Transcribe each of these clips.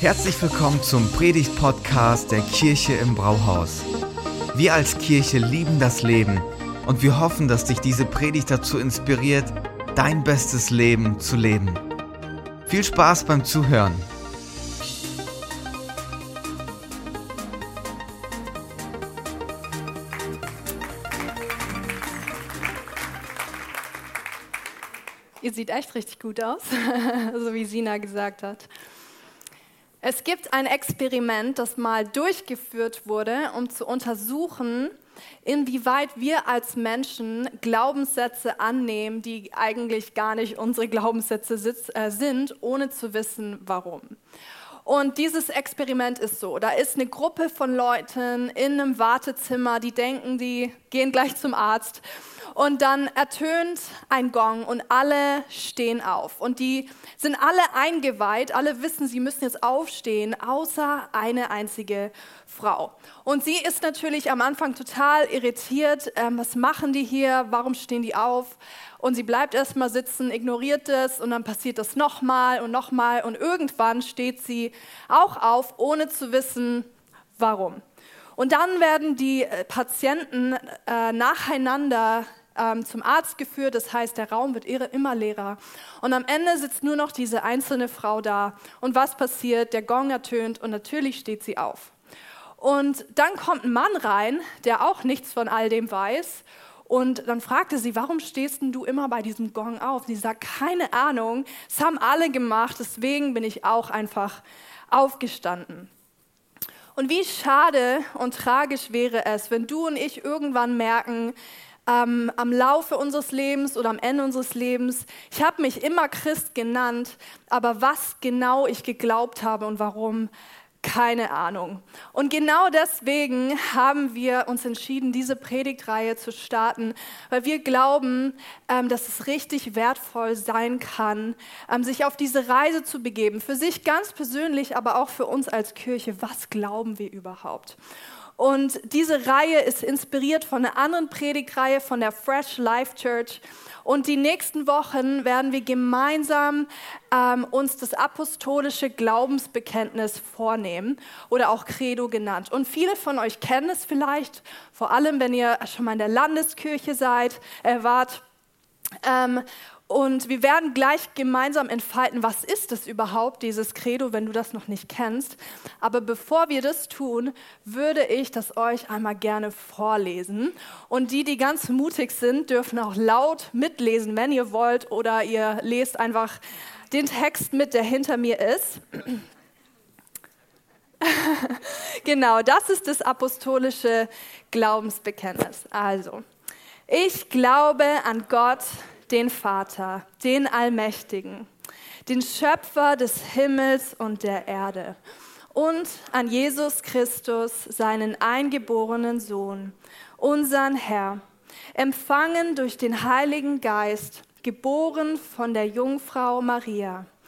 Herzlich willkommen zum Predigt-Podcast der Kirche im Brauhaus. Wir als Kirche lieben das Leben und wir hoffen, dass dich diese Predigt dazu inspiriert, dein bestes Leben zu leben. Viel Spaß beim Zuhören. Ihr seht echt richtig gut aus, so wie Sina gesagt hat. Es gibt ein Experiment, das mal durchgeführt wurde, um zu untersuchen, inwieweit wir als Menschen Glaubenssätze annehmen, die eigentlich gar nicht unsere Glaubenssätze äh, sind, ohne zu wissen, warum. Und dieses Experiment ist so, da ist eine Gruppe von Leuten in einem Wartezimmer, die denken, die gehen gleich zum Arzt und dann ertönt ein Gong und alle stehen auf. Und die sind alle eingeweiht, alle wissen, sie müssen jetzt aufstehen, außer eine einzige Frau. Und sie ist natürlich am Anfang total irritiert. Ähm, was machen die hier? Warum stehen die auf? Und sie bleibt erstmal sitzen, ignoriert es und dann passiert das nochmal und nochmal. Und irgendwann steht sie auch auf, ohne zu wissen, warum. Und dann werden die äh, Patienten äh, nacheinander ähm, zum Arzt geführt. Das heißt, der Raum wird immer leerer. Und am Ende sitzt nur noch diese einzelne Frau da. Und was passiert? Der Gong ertönt und natürlich steht sie auf. Und dann kommt ein Mann rein, der auch nichts von all dem weiß. Und dann fragte sie, warum stehst du immer bei diesem Gong auf? Sie sagt, keine Ahnung, es haben alle gemacht, deswegen bin ich auch einfach aufgestanden. Und wie schade und tragisch wäre es, wenn du und ich irgendwann merken, ähm, am Laufe unseres Lebens oder am Ende unseres Lebens. Ich habe mich immer Christ genannt, aber was genau ich geglaubt habe und warum, keine Ahnung. Und genau deswegen haben wir uns entschieden, diese Predigtreihe zu starten, weil wir glauben, ähm, dass es richtig wertvoll sein kann, ähm, sich auf diese Reise zu begeben. Für sich ganz persönlich, aber auch für uns als Kirche. Was glauben wir überhaupt? Und diese Reihe ist inspiriert von einer anderen Predigtreihe von der Fresh Life Church. Und die nächsten Wochen werden wir gemeinsam ähm, uns das apostolische Glaubensbekenntnis vornehmen oder auch Credo genannt. Und viele von euch kennen es vielleicht, vor allem wenn ihr schon mal in der Landeskirche seid, äh, wart. Ähm, und wir werden gleich gemeinsam entfalten, was ist es überhaupt, dieses Credo, wenn du das noch nicht kennst. Aber bevor wir das tun, würde ich das euch einmal gerne vorlesen. Und die, die ganz mutig sind, dürfen auch laut mitlesen, wenn ihr wollt, oder ihr lest einfach den Text mit, der hinter mir ist. genau, das ist das apostolische Glaubensbekenntnis. Also, ich glaube an Gott, den Vater, den Allmächtigen, den Schöpfer des Himmels und der Erde und an Jesus Christus, seinen eingeborenen Sohn, unseren Herr, empfangen durch den Heiligen Geist, geboren von der Jungfrau Maria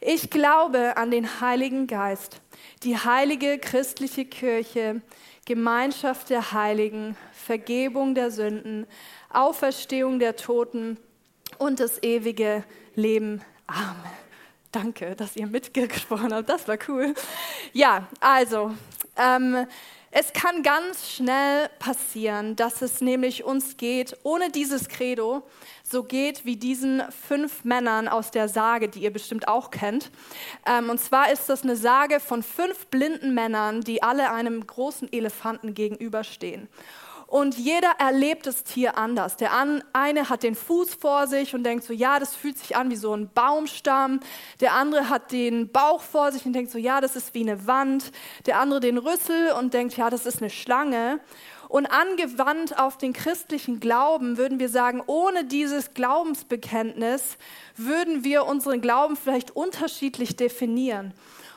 Ich glaube an den Heiligen Geist die heilige christliche Kirche, Gemeinschaft der Heiligen, Vergebung der Sünden, Auferstehung der Toten und das ewige Leben. Amen. Danke, dass ihr mitgesprochen habt. Das war cool. Ja, also, ähm, es kann ganz schnell passieren, dass es nämlich uns geht, ohne dieses Credo, so geht wie diesen fünf Männern aus der Sage, die ihr bestimmt auch kennt. Ähm, und zwar ist das eine Sage von fünf blinden Männern, die alle einem großen Elefanten gegenüberstehen. Und jeder erlebt das Tier anders. Der eine hat den Fuß vor sich und denkt so, ja, das fühlt sich an wie so ein Baumstamm. Der andere hat den Bauch vor sich und denkt so, ja, das ist wie eine Wand. Der andere den Rüssel und denkt, ja, das ist eine Schlange. Und angewandt auf den christlichen Glauben würden wir sagen, ohne dieses Glaubensbekenntnis würden wir unseren Glauben vielleicht unterschiedlich definieren.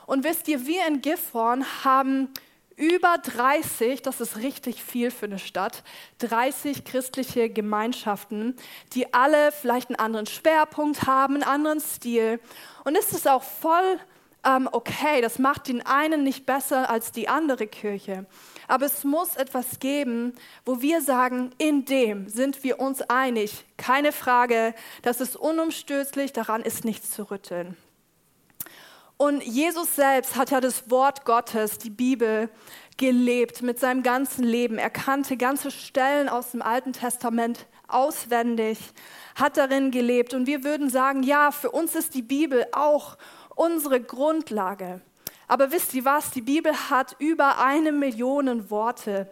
Und wisst ihr, wir in Gifhorn haben über 30, das ist richtig viel für eine Stadt, 30 christliche Gemeinschaften, die alle vielleicht einen anderen Schwerpunkt haben, einen anderen Stil. Und es ist auch voll ähm, okay, das macht den einen nicht besser als die andere Kirche. Aber es muss etwas geben, wo wir sagen, in dem sind wir uns einig. Keine Frage, das ist unumstößlich, daran ist nichts zu rütteln. Und Jesus selbst hat ja das Wort Gottes, die Bibel, gelebt mit seinem ganzen Leben. Er kannte ganze Stellen aus dem Alten Testament auswendig, hat darin gelebt. Und wir würden sagen, ja, für uns ist die Bibel auch unsere Grundlage. Aber wisst ihr was? Die Bibel hat über eine Million Worte.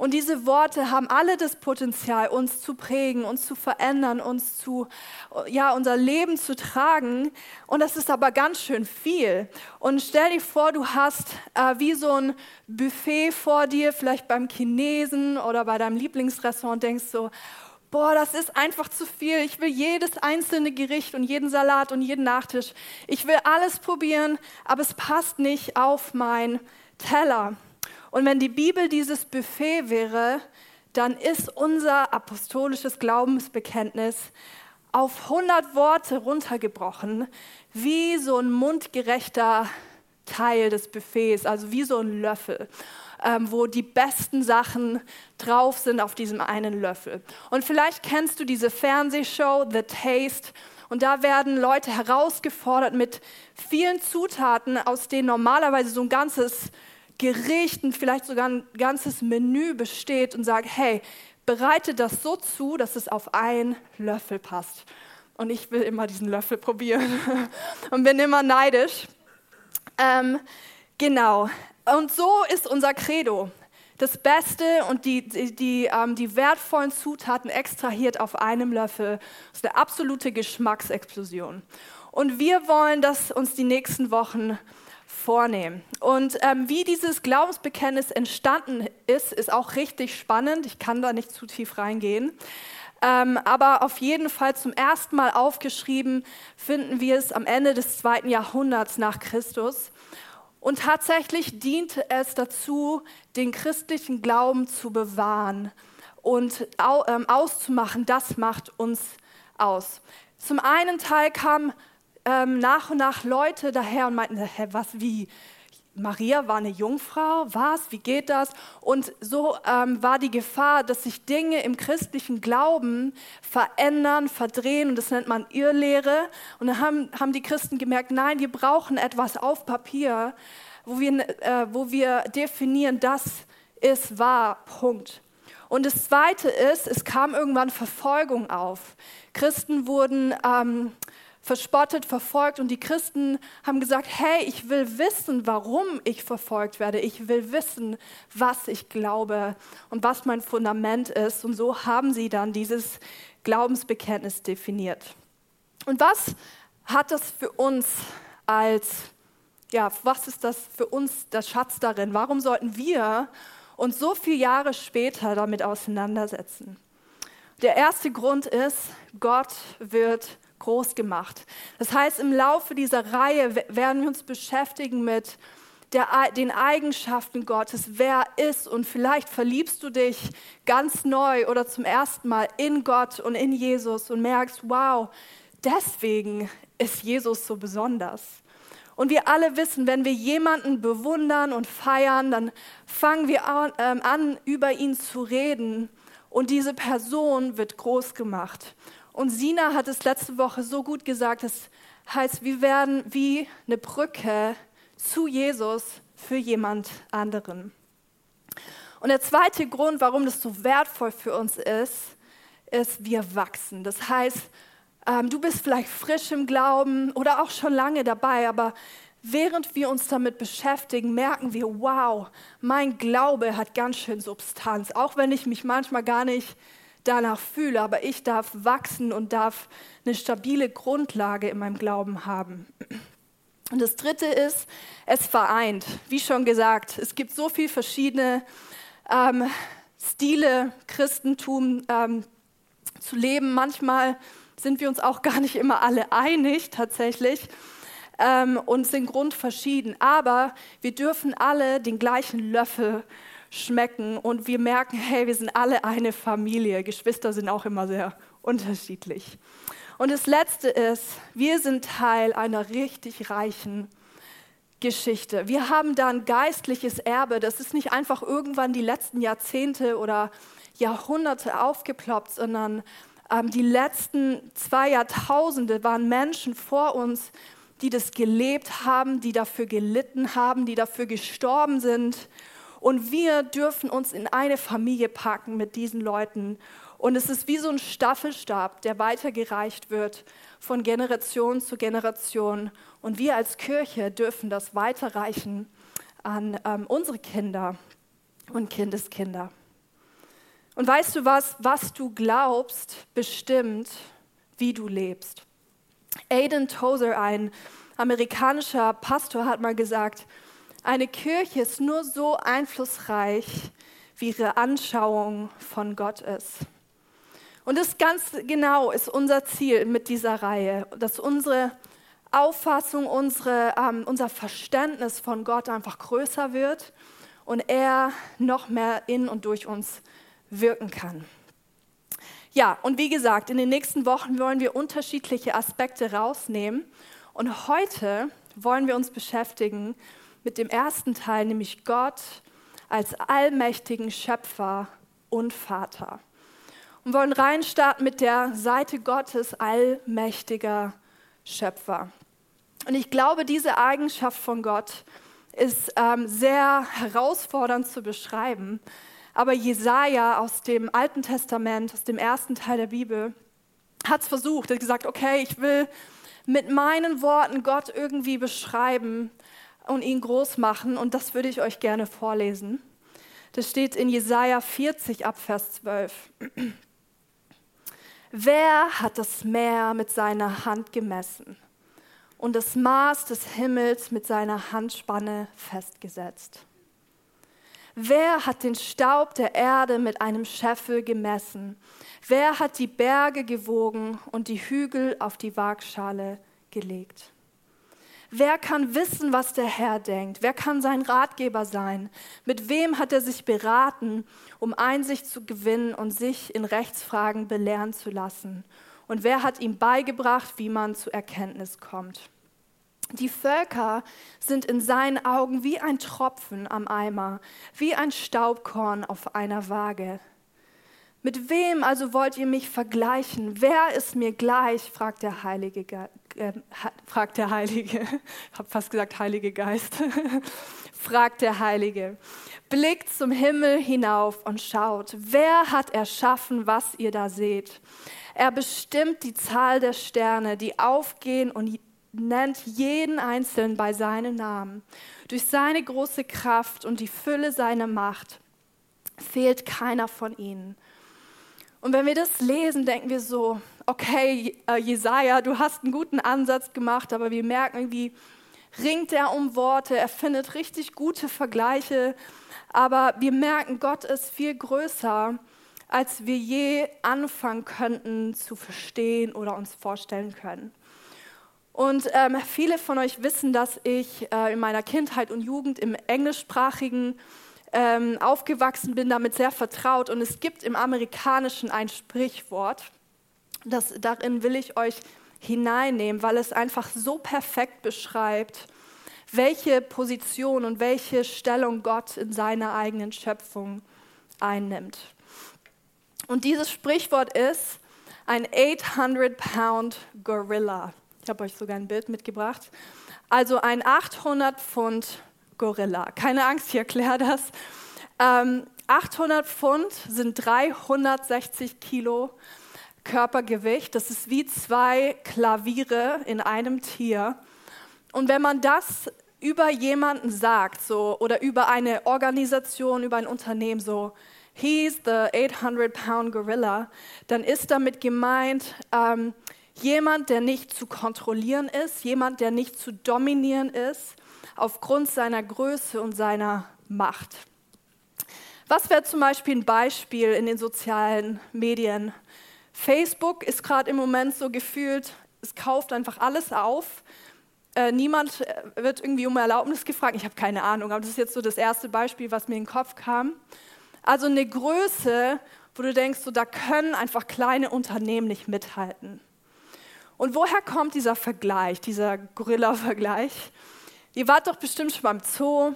Und diese Worte haben alle das Potenzial, uns zu prägen, uns zu verändern, uns zu, ja, unser Leben zu tragen. Und das ist aber ganz schön viel. Und stell dir vor, du hast äh, wie so ein Buffet vor dir, vielleicht beim Chinesen oder bei deinem Lieblingsrestaurant denkst so, boah, das ist einfach zu viel. Ich will jedes einzelne Gericht und jeden Salat und jeden Nachtisch. Ich will alles probieren, aber es passt nicht auf mein Teller. Und wenn die Bibel dieses Buffet wäre, dann ist unser apostolisches Glaubensbekenntnis auf 100 Worte runtergebrochen, wie so ein mundgerechter Teil des Buffets, also wie so ein Löffel, ähm, wo die besten Sachen drauf sind auf diesem einen Löffel. Und vielleicht kennst du diese Fernsehshow The Taste. Und da werden Leute herausgefordert mit vielen Zutaten, aus denen normalerweise so ein ganzes Gerichten, vielleicht sogar ein ganzes Menü besteht und sagt, hey, bereite das so zu, dass es auf einen Löffel passt. Und ich will immer diesen Löffel probieren und bin immer neidisch. Ähm, genau. Und so ist unser Credo. Das Beste und die, die, die, ähm, die wertvollen Zutaten extrahiert auf einem Löffel. Das ist eine absolute Geschmacksexplosion. Und wir wollen das uns die nächsten Wochen vornehmen. Und ähm, wie dieses Glaubensbekenntnis entstanden ist, ist auch richtig spannend. Ich kann da nicht zu tief reingehen. Ähm, aber auf jeden Fall zum ersten Mal aufgeschrieben finden wir es am Ende des zweiten Jahrhunderts nach Christus. Und tatsächlich diente es dazu, den christlichen Glauben zu bewahren und ähm, auszumachen, das macht uns aus. Zum einen Teil kam ähm, nach und nach Leute daher und meinten, hä, was, wie? Maria war eine Jungfrau, was, wie geht das? Und so ähm, war die Gefahr, dass sich Dinge im christlichen Glauben verändern, verdrehen und das nennt man Irrlehre. Und dann haben, haben die Christen gemerkt, nein, wir brauchen etwas auf Papier, wo wir, äh, wo wir definieren, das ist wahr, Punkt. Und das Zweite ist, es kam irgendwann Verfolgung auf. Christen wurden ähm, verspottet, verfolgt und die Christen haben gesagt, hey, ich will wissen, warum ich verfolgt werde. Ich will wissen, was ich glaube und was mein Fundament ist. Und so haben sie dann dieses Glaubensbekenntnis definiert. Und was hat das für uns als, ja, was ist das für uns der Schatz darin? Warum sollten wir uns so viele Jahre später damit auseinandersetzen? Der erste Grund ist, Gott wird groß gemacht. Das heißt, im Laufe dieser Reihe werden wir uns beschäftigen mit der, den Eigenschaften Gottes, wer ist und vielleicht verliebst du dich ganz neu oder zum ersten Mal in Gott und in Jesus und merkst, wow, deswegen ist Jesus so besonders. Und wir alle wissen, wenn wir jemanden bewundern und feiern, dann fangen wir an, ähm, an über ihn zu reden und diese Person wird groß gemacht. Und Sina hat es letzte Woche so gut gesagt, das heißt, wir werden wie eine Brücke zu Jesus für jemand anderen. Und der zweite Grund, warum das so wertvoll für uns ist, ist, wir wachsen. Das heißt, ähm, du bist vielleicht frisch im Glauben oder auch schon lange dabei, aber während wir uns damit beschäftigen, merken wir, wow, mein Glaube hat ganz schön Substanz, auch wenn ich mich manchmal gar nicht danach fühle, aber ich darf wachsen und darf eine stabile Grundlage in meinem Glauben haben. Und das Dritte ist, es vereint. Wie schon gesagt, es gibt so viele verschiedene ähm, Stile, Christentum ähm, zu leben. Manchmal sind wir uns auch gar nicht immer alle einig tatsächlich. ähm, und sind grundverschieden. Aber wir dürfen alle den gleichen Löffel schmecken und wir merken, hey, wir sind alle eine Familie. Geschwister sind auch immer sehr unterschiedlich. Und das Letzte ist, wir sind Teil einer richtig reichen Geschichte. Wir haben da ein geistliches Erbe. Das ist nicht einfach irgendwann die letzten Jahrzehnte oder Jahrhunderte aufgeploppt, sondern ähm, die letzten zwei Jahrtausende waren Menschen vor uns, die das gelebt haben, die dafür gelitten haben, die dafür gestorben sind. Und wir dürfen uns in eine Familie packen mit diesen Leuten und es ist wie so ein Staffelstab, der weitergereicht wird von Generation zu Generation. Und wir als Kirche dürfen das weiterreichen an ähm, unsere Kinder und Kindeskinder. Und weißt du was, was du glaubst, bestimmt, wie du lebst. Aidan Tozer, ein amerikanischer Pastor, hat mal gesagt, eine Kirche ist nur so einflussreich, wie ihre Anschauung von Gott ist. Und das ganz genau ist unser Ziel mit dieser Reihe, dass unsere Auffassung, unsere, ähm, unser Verständnis von Gott einfach größer wird und er noch mehr in und durch uns wirken kann. Ja, und wie gesagt, in den nächsten Wochen wollen wir unterschiedliche Aspekte rausnehmen. Und heute wollen wir uns beschäftigen mit dem ersten Teil, nämlich Gott als allmächtigen Schöpfer und Vater und wollen reinstarten mit der Seite Gottes, allmächtiger Schöpfer. Und ich glaube, diese Eigenschaft von Gott ist ähm, sehr herausfordernd zu beschreiben. Aber Jesaja aus dem Alten Testament, aus dem ersten Teil der Bibel, hat es versucht. Er hat gesagt: Okay, ich will mit meinen Worten Gott irgendwie beschreiben und ihn groß machen. Und das würde ich euch gerne vorlesen. Das steht in Jesaja 40 ab Vers 12. Wer hat das Meer mit seiner Hand gemessen und das Maß des Himmels mit seiner Handspanne festgesetzt? Wer hat den Staub der Erde mit einem Scheffel gemessen? Wer hat die Berge gewogen und die Hügel auf die Waagschale gelegt? Wer kann wissen, was der Herr denkt? Wer kann sein Ratgeber sein? Mit wem hat er sich beraten, um Einsicht zu gewinnen und sich in Rechtsfragen belehren zu lassen? Und wer hat ihm beigebracht, wie man zu Erkenntnis kommt? Die Völker sind in seinen Augen wie ein Tropfen am Eimer, wie ein Staubkorn auf einer Waage. Mit wem also wollt ihr mich vergleichen? Wer ist mir gleich? fragt der Heilige, fragt der Heilige. Ich habe fast gesagt Heilige Geist. fragt der Heilige. Blickt zum Himmel hinauf und schaut. Wer hat erschaffen, was ihr da seht? Er bestimmt die Zahl der Sterne, die aufgehen und nennt jeden Einzelnen bei seinem Namen. Durch seine große Kraft und die Fülle seiner Macht fehlt keiner von ihnen. Und wenn wir das lesen, denken wir so, okay, äh, Jesaja, du hast einen guten Ansatz gemacht, aber wir merken irgendwie, ringt er um Worte, er findet richtig gute Vergleiche, aber wir merken, Gott ist viel größer, als wir je anfangen könnten zu verstehen oder uns vorstellen können. Und ähm, viele von euch wissen, dass ich äh, in meiner Kindheit und Jugend im englischsprachigen ähm, aufgewachsen bin, damit sehr vertraut. Und es gibt im Amerikanischen ein Sprichwort, das, darin will ich euch hineinnehmen, weil es einfach so perfekt beschreibt, welche Position und welche Stellung Gott in seiner eigenen Schöpfung einnimmt. Und dieses Sprichwort ist ein 800-Pound Gorilla. Ich habe euch sogar ein Bild mitgebracht. Also ein 800 Pfund Gorilla. Keine Angst, ich erkläre das. Ähm, 800 Pfund sind 360 Kilo Körpergewicht. Das ist wie zwei Klaviere in einem Tier. Und wenn man das über jemanden sagt, so, oder über eine Organisation, über ein Unternehmen, so, he's the 800-pound Gorilla, dann ist damit gemeint, ähm, jemand, der nicht zu kontrollieren ist, jemand, der nicht zu dominieren ist, aufgrund seiner Größe und seiner Macht. Was wäre zum Beispiel ein Beispiel in den sozialen Medien? Facebook ist gerade im Moment so gefühlt, es kauft einfach alles auf. äh, niemand äh, wird irgendwie um Erlaubnis gefragt. Ich habe keine Ahnung, aber das ist jetzt so das erste Beispiel, was mir in den Kopf kam. Also eine Größe, wo du denkst, so, da können einfach kleine Unternehmen nicht mithalten. Und woher kommt dieser Vergleich, dieser Gorilla-Vergleich? Ihr wart doch bestimmt schon beim Zoo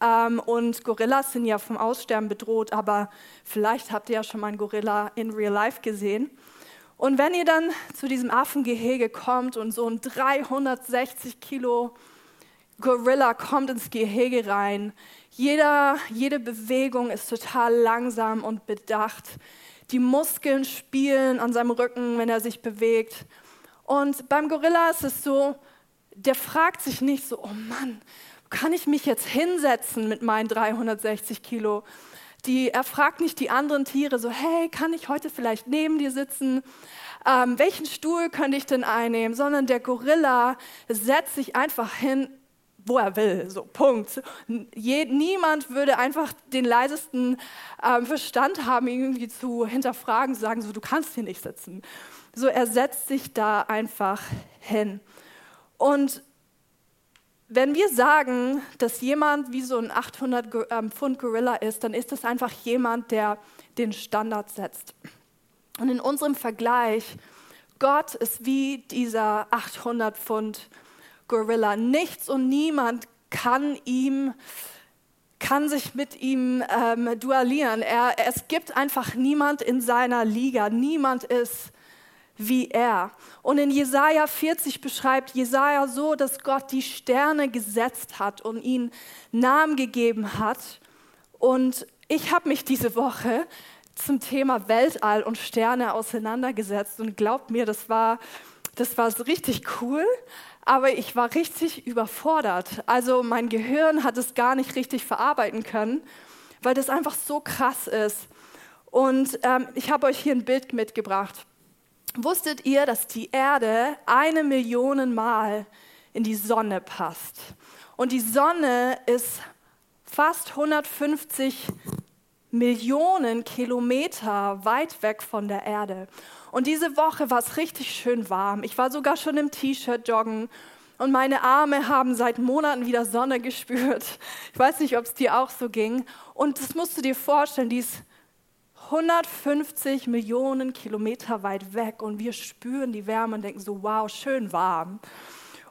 ähm, und Gorillas sind ja vom Aussterben bedroht, aber vielleicht habt ihr ja schon mal einen Gorilla in Real Life gesehen. Und wenn ihr dann zu diesem Affengehege kommt und so ein 360 Kilo Gorilla kommt ins Gehege rein, jeder, jede Bewegung ist total langsam und bedacht. Die Muskeln spielen an seinem Rücken, wenn er sich bewegt. Und beim Gorilla ist es so, der fragt sich nicht so, oh Mann, kann ich mich jetzt hinsetzen mit meinen 360 Kilo? Die, er fragt nicht die anderen Tiere so, hey, kann ich heute vielleicht neben dir sitzen? Ähm, welchen Stuhl könnte ich denn einnehmen? Sondern der Gorilla setzt sich einfach hin, wo er will. So, Punkt. Je, niemand würde einfach den leisesten ähm, Verstand haben, irgendwie zu hinterfragen, zu sagen, so, du kannst hier nicht sitzen. So, er setzt sich da einfach hin. Und wenn wir sagen, dass jemand wie so ein 800 ähm, Pfund Gorilla ist, dann ist das einfach jemand, der den Standard setzt. Und in unserem Vergleich, Gott ist wie dieser 800 Pfund Gorilla. Nichts und niemand kann ihm kann sich mit ihm ähm, duellieren. Er, es gibt einfach niemand in seiner Liga. Niemand ist wie er. Und in Jesaja 40 beschreibt Jesaja so, dass Gott die Sterne gesetzt hat und ihnen Namen gegeben hat. Und ich habe mich diese Woche zum Thema Weltall und Sterne auseinandergesetzt und glaubt mir, das war, das war richtig cool, aber ich war richtig überfordert. Also mein Gehirn hat es gar nicht richtig verarbeiten können, weil das einfach so krass ist. Und ähm, ich habe euch hier ein Bild mitgebracht. Wusstet ihr, dass die Erde eine Million Mal in die Sonne passt? Und die Sonne ist fast 150 Millionen Kilometer weit weg von der Erde. Und diese Woche war es richtig schön warm. Ich war sogar schon im T-Shirt joggen und meine Arme haben seit Monaten wieder Sonne gespürt. Ich weiß nicht, ob es dir auch so ging. Und das musst du dir vorstellen, die ist 150 Millionen Kilometer weit weg und wir spüren die Wärme und denken so, wow, schön warm.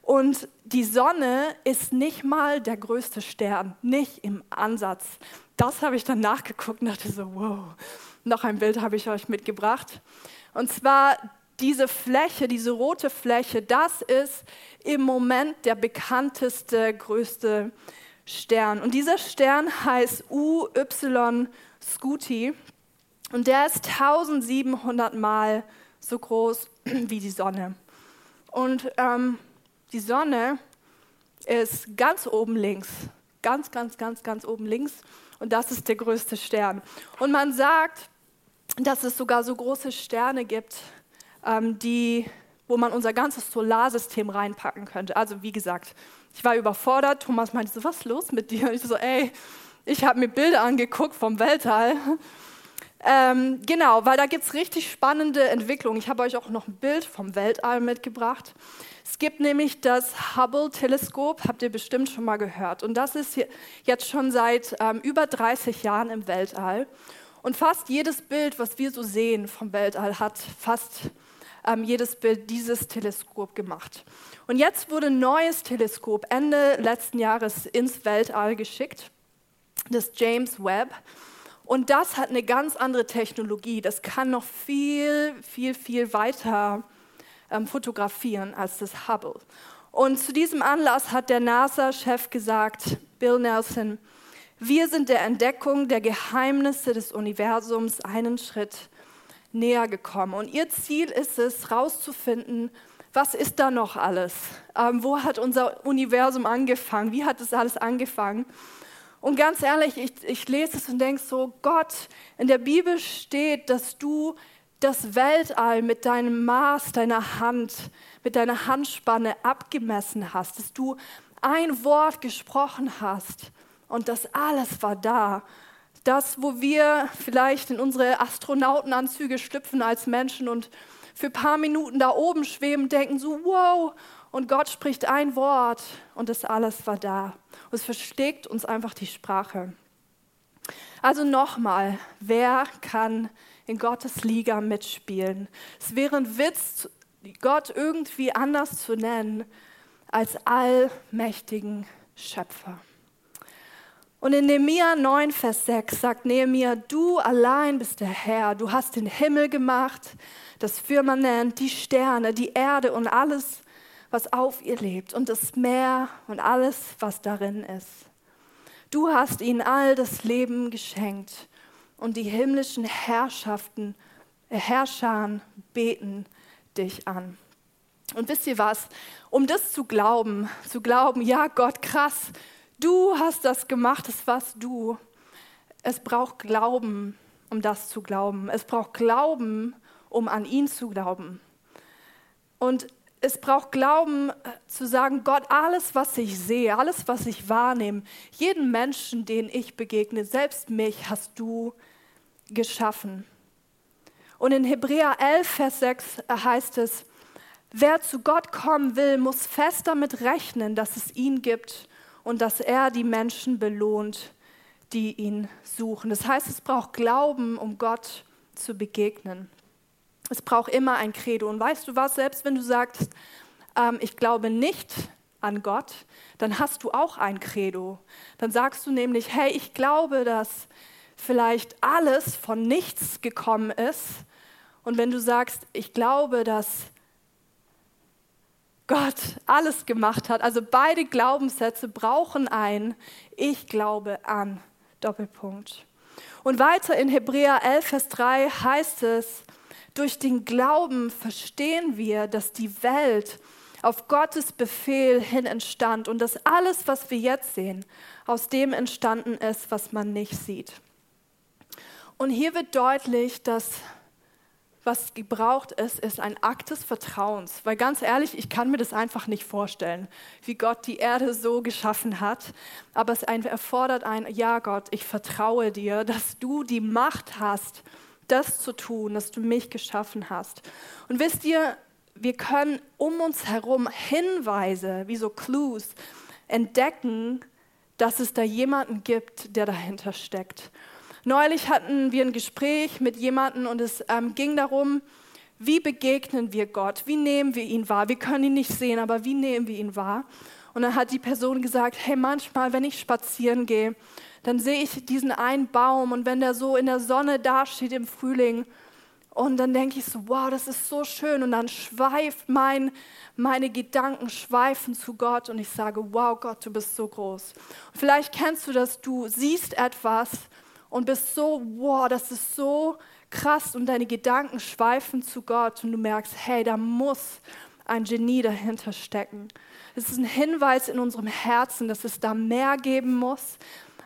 Und die Sonne ist nicht mal der größte Stern, nicht im Ansatz. Das habe ich dann nachgeguckt und dachte so, wow, noch ein Bild habe ich euch mitgebracht. Und zwar diese Fläche, diese rote Fläche, das ist im Moment der bekannteste, größte Stern. Und dieser Stern heißt UY Scuti. Und der ist 1700 Mal so groß wie die Sonne. Und ähm, die Sonne ist ganz oben links, ganz, ganz, ganz, ganz oben links. Und das ist der größte Stern. Und man sagt, dass es sogar so große Sterne gibt, ähm, die, wo man unser ganzes Solarsystem reinpacken könnte. Also wie gesagt, ich war überfordert. Thomas meinte so, was ist los mit dir? Und ich so, ey, ich habe mir Bilder angeguckt vom Weltall ähm, genau, weil da gibt es richtig spannende Entwicklungen. Ich habe euch auch noch ein Bild vom Weltall mitgebracht. Es gibt nämlich das Hubble-Teleskop, habt ihr bestimmt schon mal gehört. Und das ist jetzt schon seit ähm, über 30 Jahren im Weltall. Und fast jedes Bild, was wir so sehen vom Weltall, hat fast ähm, jedes Bild dieses Teleskop gemacht. Und jetzt wurde ein neues Teleskop Ende letzten Jahres ins Weltall geschickt, das James Webb. Und das hat eine ganz andere Technologie. Das kann noch viel, viel, viel weiter ähm, fotografieren als das Hubble. Und zu diesem Anlass hat der NASA-Chef gesagt, Bill Nelson, wir sind der Entdeckung der Geheimnisse des Universums einen Schritt näher gekommen. Und ihr Ziel ist es, herauszufinden, was ist da noch alles? Ähm, wo hat unser Universum angefangen? Wie hat es alles angefangen? Und ganz ehrlich, ich, ich lese es und denke so, Gott, in der Bibel steht, dass du das Weltall mit deinem Maß, deiner Hand, mit deiner Handspanne abgemessen hast, dass du ein Wort gesprochen hast und das alles war da. Das, wo wir vielleicht in unsere Astronautenanzüge schlüpfen als Menschen und für ein paar Minuten da oben schweben, denken so, wow, Und Gott spricht ein Wort und das alles war da. Und es versteckt uns einfach die Sprache. Also nochmal, wer kann in Gottes Liga mitspielen? Es wäre ein Witz, Gott irgendwie anders zu nennen als allmächtigen Schöpfer. Und in Nehemiah 9, Vers 6 sagt Nehemiah, du allein bist der Herr, du hast den Himmel gemacht, das Firmament, die Sterne, die Erde und alles, was auf ihr lebt und das Meer und alles, was darin ist. Du hast ihnen all das Leben geschenkt und die himmlischen Herrschaften, äh, Herrscher beten dich an. Und wisst ihr was? Um das zu glauben, zu glauben, ja Gott, krass, du hast das gemacht, das warst du. Es braucht Glauben, um das zu glauben. Es braucht Glauben, um an ihn zu glauben. Und es braucht Glauben äh, zu sagen, Gott, alles, was ich sehe, alles, was ich wahrnehme, jeden Menschen, den ich begegne, selbst mich hast du geschaffen. Und in Hebräer 11, Vers 6 heißt es, wer zu Gott kommen will, muss fest damit rechnen, dass es ihn gibt und dass er die Menschen belohnt, die ihn suchen. Das heißt, es braucht Glauben, um Gott zu begegnen. Es braucht immer ein Credo. Und weißt du was, selbst wenn du sagst, ähm, ich glaube nicht an Gott, dann hast du auch ein Credo. Dann sagst du nämlich, hey, ich glaube, dass vielleicht alles von nichts gekommen ist. Und wenn du sagst, ich glaube, dass Gott alles gemacht hat, also beide Glaubenssätze brauchen ein, ich glaube an, Doppelpunkt. Und weiter in Hebräer 11, Vers 3 heißt es, durch den Glauben verstehen wir, dass die Welt auf Gottes Befehl hin entstand und dass alles, was wir jetzt sehen, aus dem entstanden ist, was man nicht sieht. Und hier wird deutlich, dass was gebraucht ist, ist ein Akt des Vertrauens. Weil ganz ehrlich, ich kann mir das einfach nicht vorstellen, wie Gott die Erde so geschaffen hat. Aber es erfordert ein, ja Gott, ich vertraue dir, dass du die Macht hast, das zu tun, dass du mich geschaffen hast. Und wisst ihr, wir können um uns herum Hinweise, wie so Clues, entdecken, dass es da jemanden gibt, der dahinter steckt. Neulich hatten wir ein Gespräch mit jemandem und es ähm, ging darum, wie begegnen wir Gott? Wie nehmen wir ihn wahr? Wir können ihn nicht sehen, aber wie nehmen wir ihn wahr? Und dann hat die Person gesagt, hey, manchmal, wenn ich spazieren gehe, dann sehe ich diesen einen Baum und wenn der so in der Sonne dasteht im Frühling, und dann denke ich so, wow, das ist so schön. Und dann schweift mein, meine Gedanken schweifen zu Gott und ich sage, wow, Gott, du bist so groß. Und vielleicht kennst du das, du siehst etwas und bist so, wow, das ist so krass und deine Gedanken schweifen zu Gott und du merkst, hey, da muss ein Genie dahinter stecken. Es ist ein Hinweis in unserem Herzen, dass es da mehr geben muss,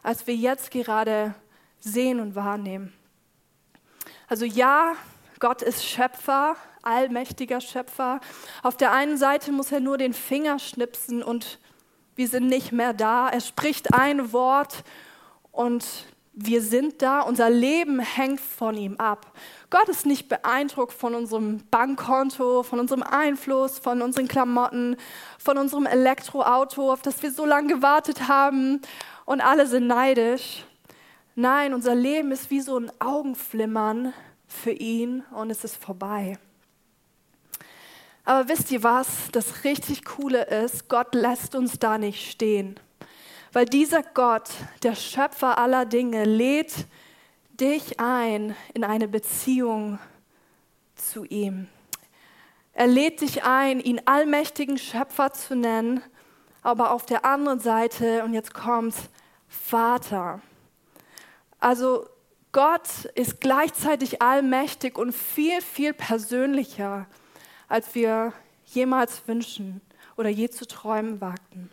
als wir jetzt gerade sehen und wahrnehmen. Also ja, Gott ist Schöpfer, allmächtiger Schöpfer. Auf der einen Seite muss er nur den Finger schnipsen und wir sind nicht mehr da. Er spricht ein Wort und wir sind da. Unser Leben hängt von ihm ab. Gott ist nicht beeindruckt von unserem Bankkonto, von unserem Einfluss, von unseren Klamotten, von unserem Elektroauto, auf das wir so lange gewartet haben und alle sind neidisch. Nein, unser Leben ist wie so ein Augenflimmern für ihn und es ist vorbei. Aber wisst ihr was? Das richtig Coole ist, Gott lässt uns da nicht stehen. Weil dieser Gott, der Schöpfer aller Dinge, lädt dich ein in eine Beziehung zu ihm. Er lädt dich ein, ihn allmächtigen Schöpfer zu nennen, aber auf der anderen Seite, und jetzt kommt Vater. Also Gott ist gleichzeitig allmächtig und viel, viel persönlicher, als wir jemals wünschen oder je zu träumen wagten.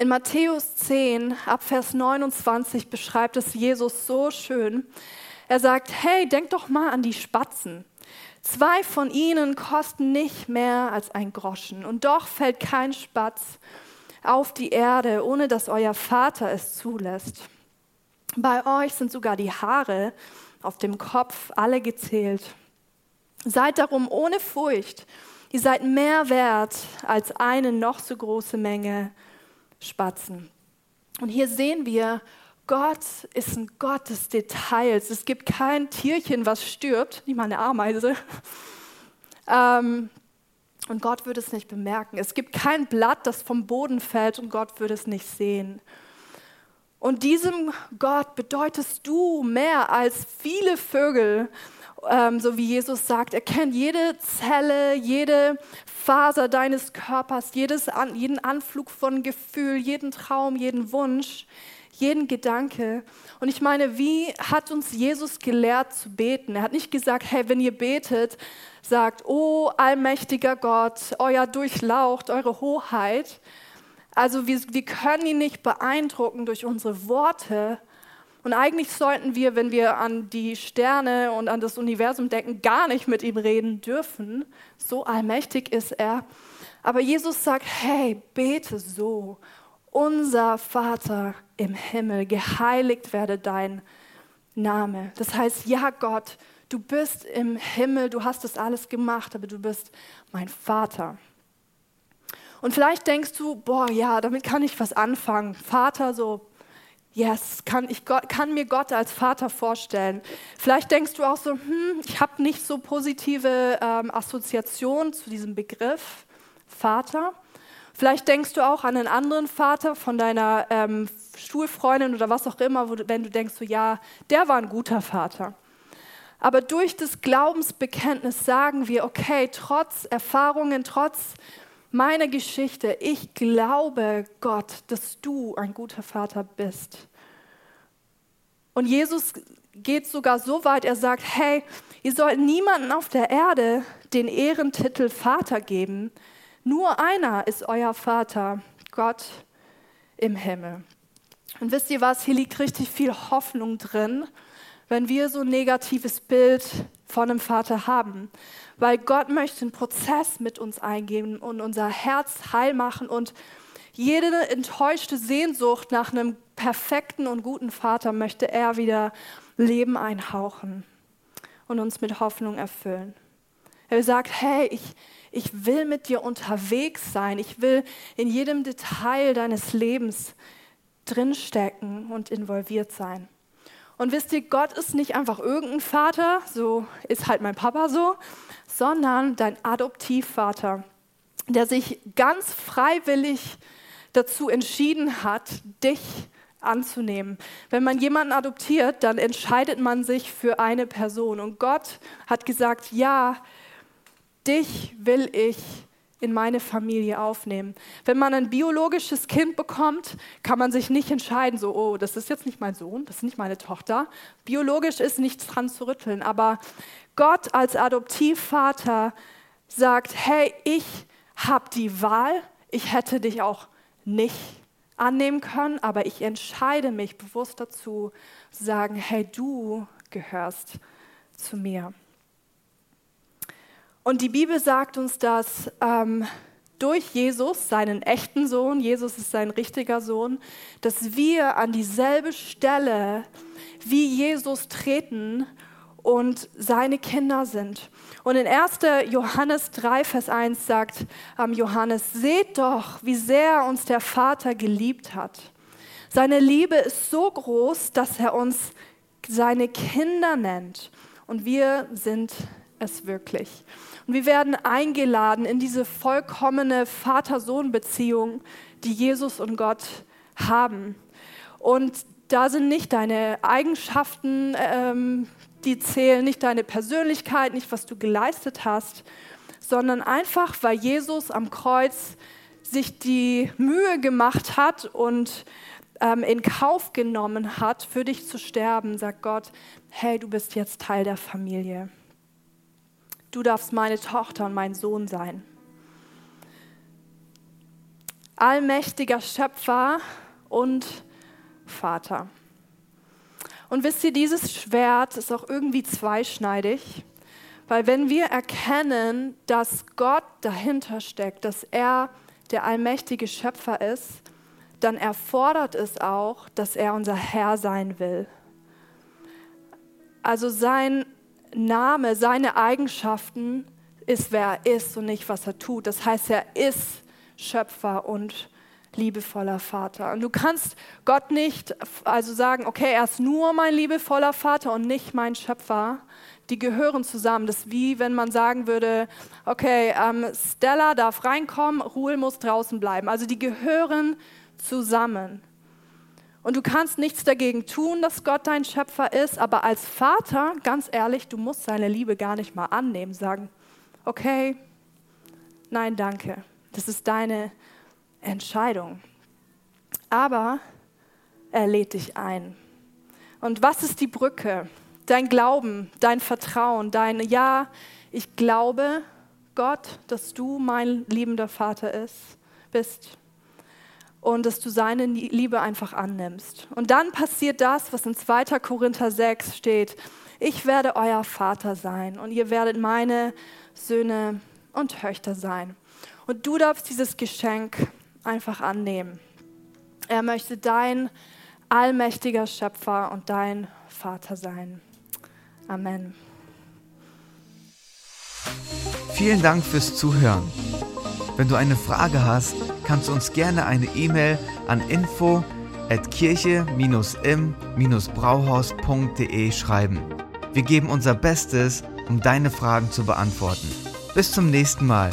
In Matthäus 10, ab Vers 29 beschreibt es Jesus so schön. Er sagt, hey, denk doch mal an die Spatzen. Zwei von ihnen kosten nicht mehr als ein Groschen und doch fällt kein Spatz auf die Erde, ohne dass euer Vater es zulässt. Bei euch sind sogar die Haare auf dem Kopf alle gezählt. Seid darum ohne Furcht Ihr seid mehr wert als eine noch so große Menge Spatzen. Und hier sehen wir, Gott ist ein Gott des Details. Es gibt kein Tierchen, was stirbt, nicht mal eine Ameise. Ähm, und Gott würde es nicht bemerken. Es gibt kein Blatt, das vom Boden fällt und Gott würde es nicht sehen. Und diesem Gott bedeutest du mehr als viele Vögel, ähm, so wie Jesus sagt. Er kennt jede Zelle, jede Faser deines Körpers, jedes, jeden Anflug von Gefühl, jeden Traum, jeden Wunsch jeden Gedanke. Und ich meine, wie hat uns Jesus gelehrt zu beten? Er hat nicht gesagt, hey, wenn ihr betet, sagt, oh allmächtiger Gott, euer Durchlaucht, eure Hoheit. Also wir, wir können ihn nicht beeindrucken durch unsere Worte. Und eigentlich sollten wir, wenn wir an die Sterne und an das Universum denken, gar nicht mit ihm reden dürfen. So allmächtig ist er. Aber Jesus sagt, hey, bete so unser Vater im Himmel, geheiligt werde dein Name. Das heißt, ja Gott, du bist im Himmel, du hast das alles gemacht, aber du bist mein Vater. Und vielleicht denkst du, boah, ja, damit kann ich was anfangen. Vater, so, yes, kann, ich kann mir Gott als Vater vorstellen. Vielleicht denkst du auch so, hm, ich habe nicht so positive ähm, Assoziationen zu diesem Begriff Vater. Vielleicht denkst du auch an einen anderen Vater von deiner ähm, Schulfreundin oder was auch immer, wo wenn du denkst, so, ja, der war ein guter Vater. Aber durch das Glaubensbekenntnis sagen wir, okay, trotz Erfahrungen, trotz meiner Geschichte, ich glaube Gott, dass du ein guter Vater bist. Und Jesus geht sogar so weit, er sagt, hey, ihr sollt niemanden auf der Erde den Ehrentitel Vater geben, nur einer ist euer Vater, Gott im Himmel. Und wisst ihr was, hier liegt richtig viel Hoffnung drin, wenn wir so ein negatives Bild von einem Vater haben. Weil Gott möchte einen Prozess mit uns eingehen und unser Herz heil machen und jede enttäuschte Sehnsucht nach einem perfekten und guten Vater möchte er wieder Leben einhauchen und uns mit Hoffnung erfüllen. Er sagt, hey, ich, ich will mit dir unterwegs sein. Ich will in jedem Detail deines Lebens drinstecken und involviert sein. Und wisst ihr, Gott ist nicht einfach irgendein Vater, so ist halt mein Papa so, sondern dein Adoptivvater, der sich ganz freiwillig dazu entschieden hat, dich anzunehmen. Wenn man jemanden adoptiert, dann entscheidet man sich für eine Person. Und Gott hat gesagt, ja, dich will ich in meine Familie aufnehmen. Wenn man ein biologisches Kind bekommt, kann man sich nicht entscheiden, so, oh, das ist jetzt nicht mein Sohn, das ist nicht meine Tochter. Biologisch ist nichts dran zu rütteln, aber Gott als Adoptivvater sagt, hey, ich habe die Wahl, ich hätte dich auch nicht annehmen können, aber ich entscheide mich bewusst dazu, zu sagen, hey, du gehörst zu mir. Und die Bibel sagt uns, dass ähm, durch Jesus, seinen echten Sohn, Jesus ist sein richtiger Sohn, dass wir an dieselbe Stelle wie Jesus treten und seine Kinder sind. Und in 1. Johannes 3, Vers 1 sagt ähm, Johannes, seht doch, wie sehr uns der Vater geliebt hat. Seine Liebe ist so groß, dass er uns seine Kinder nennt. Und wir sind es wirklich. Und wir werden eingeladen in diese vollkommene Vater-Sohn-Beziehung, die Jesus und Gott haben. Und da sind nicht deine Eigenschaften, ähm, die zählen, nicht deine Persönlichkeit, nicht was du geleistet hast, sondern einfach, weil Jesus am Kreuz sich die Mühe gemacht hat und ähm, in Kauf genommen hat, für dich zu sterben, sagt Gott, hey, du bist jetzt Teil der Familie du darfst meine Tochter und mein Sohn sein. Allmächtiger Schöpfer und Vater. Und wisst ihr, dieses Schwert ist auch irgendwie zweischneidig, weil wenn wir erkennen, dass Gott dahinter steckt, dass er der allmächtige Schöpfer ist, dann erfordert es auch, dass er unser Herr sein will. Also sein Name, seine Eigenschaften ist, wer er ist und nicht, was er tut. Das heißt, er ist Schöpfer und liebevoller Vater. Und du kannst Gott nicht also sagen, okay, er ist nur mein liebevoller Vater und nicht mein Schöpfer. Die gehören zusammen. Das ist wie wenn man sagen würde, okay, ähm, Stella darf reinkommen, Ruhl muss draußen bleiben. Also die gehören zusammen. Und du kannst nichts dagegen tun, dass Gott dein Schöpfer ist, aber als Vater, ganz ehrlich, du musst seine Liebe gar nicht mal annehmen, sagen, okay, nein, danke. Das ist deine Entscheidung. Aber er lädt dich ein. Und was ist die Brücke? Dein Glauben, dein Vertrauen, dein Ja, ich glaube, Gott, dass du mein liebender Vater ist, bist und dass du seine Liebe einfach annimmst. Und dann passiert das, was in 2. Korinther 6 steht. Ich werde euer Vater sein und ihr werdet meine Söhne und Töchter sein. Und du darfst dieses Geschenk einfach annehmen. Er möchte dein allmächtiger Schöpfer und dein Vater sein. Amen. Vielen Dank fürs Zuhören. Wenn du eine Frage hast, kannst du uns gerne eine E-Mail an info at kirche-im-brauhaus.de schreiben. Wir geben unser Bestes, um deine Fragen zu beantworten. Bis zum nächsten Mal